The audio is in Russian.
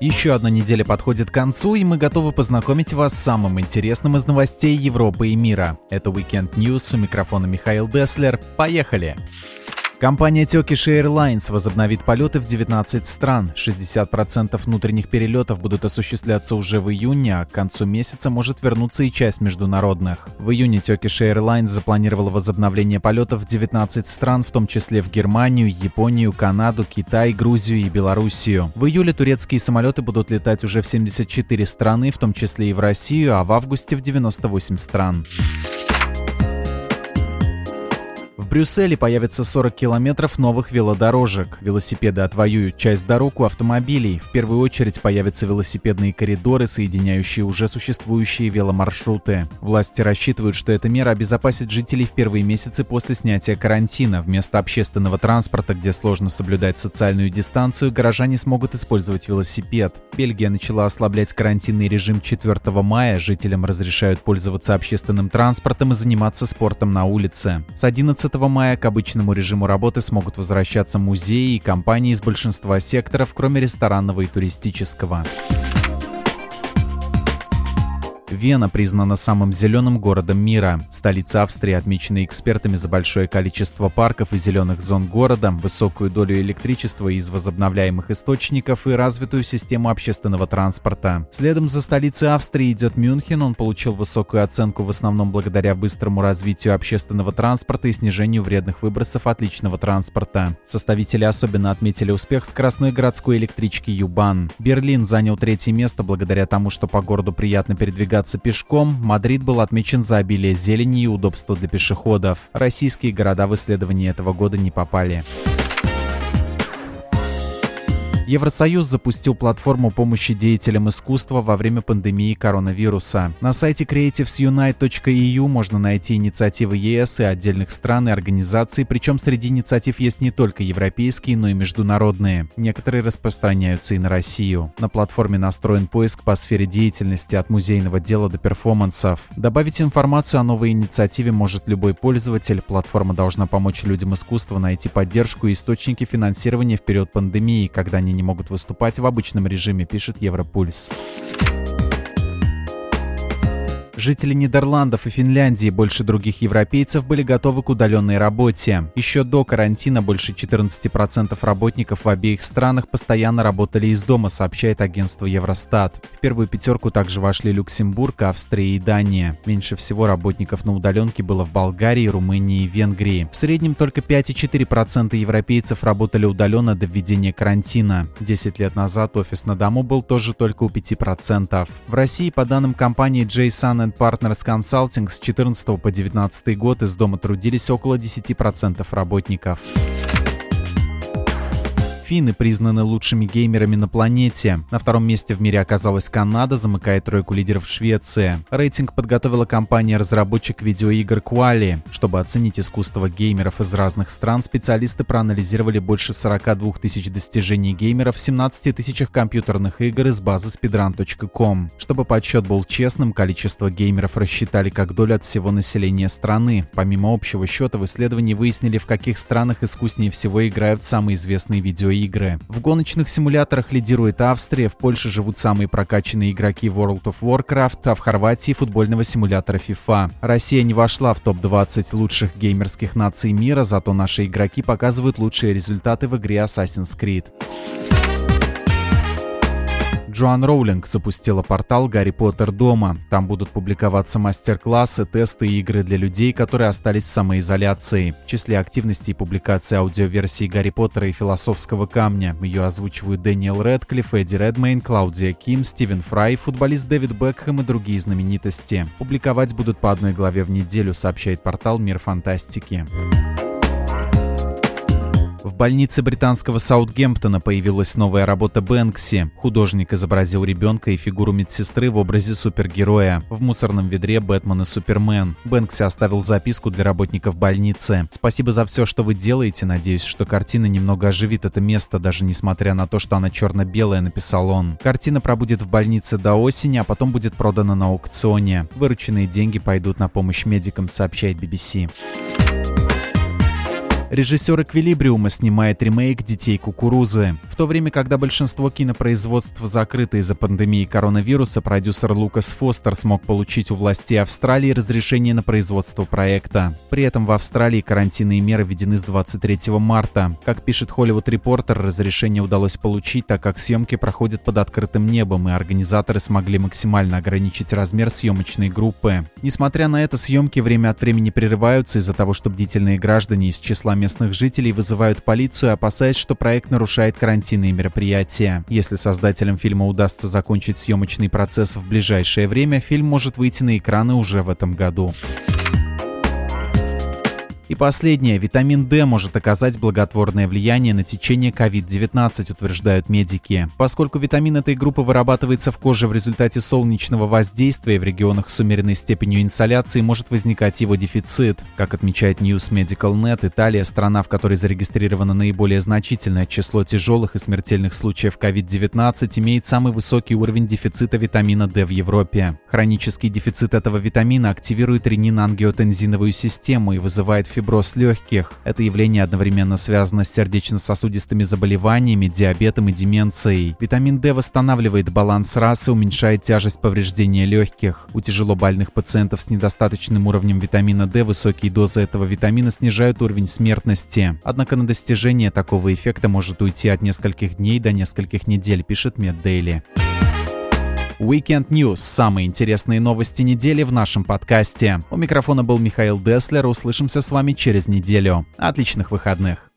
Еще одна неделя подходит к концу, и мы готовы познакомить вас с самым интересным из новостей Европы и мира. Это Weekend News, у микрофона Михаил Деслер. Поехали! Компания Turkish Airlines возобновит полеты в 19 стран. 60% внутренних перелетов будут осуществляться уже в июне, а к концу месяца может вернуться и часть международных. В июне Turkish Airlines запланировала возобновление полетов в 19 стран, в том числе в Германию, Японию, Канаду, Китай, Грузию и Белоруссию. В июле турецкие самолеты будут летать уже в 74 страны, в том числе и в Россию, а в августе в 98 стран. Брюсселе появится 40 километров новых велодорожек. Велосипеды отвоюют часть дорог у автомобилей. В первую очередь появятся велосипедные коридоры, соединяющие уже существующие веломаршруты. Власти рассчитывают, что эта мера обезопасит жителей в первые месяцы после снятия карантина. Вместо общественного транспорта, где сложно соблюдать социальную дистанцию, горожане смогут использовать велосипед. Бельгия начала ослаблять карантинный режим 4 мая. Жителям разрешают пользоваться общественным транспортом и заниматься спортом на улице. С 11 мая к обычному режиму работы смогут возвращаться музеи и компании из большинства секторов, кроме ресторанного и туристического. Вена признана самым зеленым городом мира. Столица Австрии отмечена экспертами за большое количество парков и зеленых зон города, высокую долю электричества из возобновляемых источников и развитую систему общественного транспорта. Следом за столицей Австрии идет Мюнхен. Он получил высокую оценку в основном благодаря быстрому развитию общественного транспорта и снижению вредных выбросов от личного транспорта. Составители особенно отметили успех скоростной городской электрички Юбан. Берлин занял третье место благодаря тому, что по городу приятно передвигаться передвигаться пешком, Мадрид был отмечен за обилие зелени и удобства для пешеходов. Российские города в исследование этого года не попали. Евросоюз запустил платформу помощи деятелям искусства во время пандемии коронавируса. На сайте creativesunite.eu можно найти инициативы ЕС и отдельных стран и организаций, причем среди инициатив есть не только европейские, но и международные. Некоторые распространяются и на Россию. На платформе настроен поиск по сфере деятельности от музейного дела до перформансов. Добавить информацию о новой инициативе может любой пользователь. Платформа должна помочь людям искусства найти поддержку и источники финансирования в период пандемии, когда они не могут выступать в обычном режиме, пишет Европульс. Жители Нидерландов и Финляндии больше других европейцев были готовы к удаленной работе. Еще до карантина больше 14% работников в обеих странах постоянно работали из дома, сообщает агентство Евростат. В первую пятерку также вошли Люксембург, Австрия и Дания. Меньше всего работников на удаленке было в Болгарии, Румынии и Венгрии. В среднем только 5,4% европейцев работали удаленно до введения карантина. 10 лет назад офис на дому был тоже только у 5%. В России, по данным компании JSUN Investment Partners Consulting с 14 по 19 год из дома трудились около 10% работников. Финны признаны лучшими геймерами на планете. На втором месте в мире оказалась Канада, замыкая тройку лидеров Швеция. Рейтинг подготовила компания-разработчик видеоигр Quali. Чтобы оценить искусство геймеров из разных стран, специалисты проанализировали больше 42 тысяч достижений геймеров в 17 тысячах компьютерных игр из базы speedrun.com. Чтобы подсчет был честным, количество геймеров рассчитали как долю от всего населения страны. Помимо общего счета, в исследовании выяснили, в каких странах искуснее всего играют самые известные видеоигры игры. В гоночных симуляторах лидирует Австрия, в Польше живут самые прокачанные игроки World of Warcraft, а в Хорватии футбольного симулятора FIFA. Россия не вошла в топ-20 лучших геймерских наций мира, зато наши игроки показывают лучшие результаты в игре Assassin's Creed. Джоан Роулинг запустила портал «Гарри Поттер дома». Там будут публиковаться мастер-классы, тесты и игры для людей, которые остались в самоизоляции. В числе активностей публикации аудиоверсии «Гарри Поттера» и «Философского камня». Ее озвучивают Дэниел Рэдклифф, Эдди Редмейн, Клаудия Ким, Стивен Фрай, футболист Дэвид Бекхэм и другие знаменитости. Публиковать будут по одной главе в неделю, сообщает портал «Мир фантастики». В больнице британского Саутгемптона появилась новая работа Бэнкси. Художник изобразил ребенка и фигуру медсестры в образе супергероя. В мусорном ведре Бэтмен и Супермен. Бэнкси оставил записку для работников больницы. «Спасибо за все, что вы делаете. Надеюсь, что картина немного оживит это место, даже несмотря на то, что она черно-белая», — написал он. Картина пробудет в больнице до осени, а потом будет продана на аукционе. Вырученные деньги пойдут на помощь медикам, сообщает BBC. Режиссер «Эквилибриума» снимает ремейк «Детей кукурузы». То время, когда большинство кинопроизводств закрыто из-за пандемии коронавируса, продюсер Лукас Фостер смог получить у властей Австралии разрешение на производство проекта. При этом в Австралии карантинные меры введены с 23 марта. Как пишет Hollywood Reporter, разрешение удалось получить, так как съемки проходят под открытым небом, и организаторы смогли максимально ограничить размер съемочной группы. Несмотря на это, съемки время от времени прерываются из-за того, что бдительные граждане из числа местных жителей вызывают полицию, опасаясь, что проект нарушает карантинные мероприятия. Если создателям фильма удастся закончить съемочный процесс в ближайшее время, фильм может выйти на экраны уже в этом году. И последнее. Витамин D может оказать благотворное влияние на течение COVID-19, утверждают медики. Поскольку витамин этой группы вырабатывается в коже в результате солнечного воздействия в регионах с умеренной степенью инсоляции, может возникать его дефицит. Как отмечает News Medical Net, Италия – страна, в которой зарегистрировано наиболее значительное число тяжелых и смертельных случаев COVID-19, имеет самый высокий уровень дефицита витамина D в Европе. Хронический дефицит этого витамина активирует ренин-ангиотензиновую систему и вызывает фиброз легких. Это явление одновременно связано с сердечно-сосудистыми заболеваниями, диабетом и деменцией. Витамин D восстанавливает баланс расы, уменьшает тяжесть повреждения легких. У тяжело больных пациентов с недостаточным уровнем витамина D высокие дозы этого витамина снижают уровень смертности. Однако на достижение такого эффекта может уйти от нескольких дней до нескольких недель, пишет MedDaily. Weekend News – самые интересные новости недели в нашем подкасте. У микрофона был Михаил Деслер. Услышимся с вами через неделю. Отличных выходных!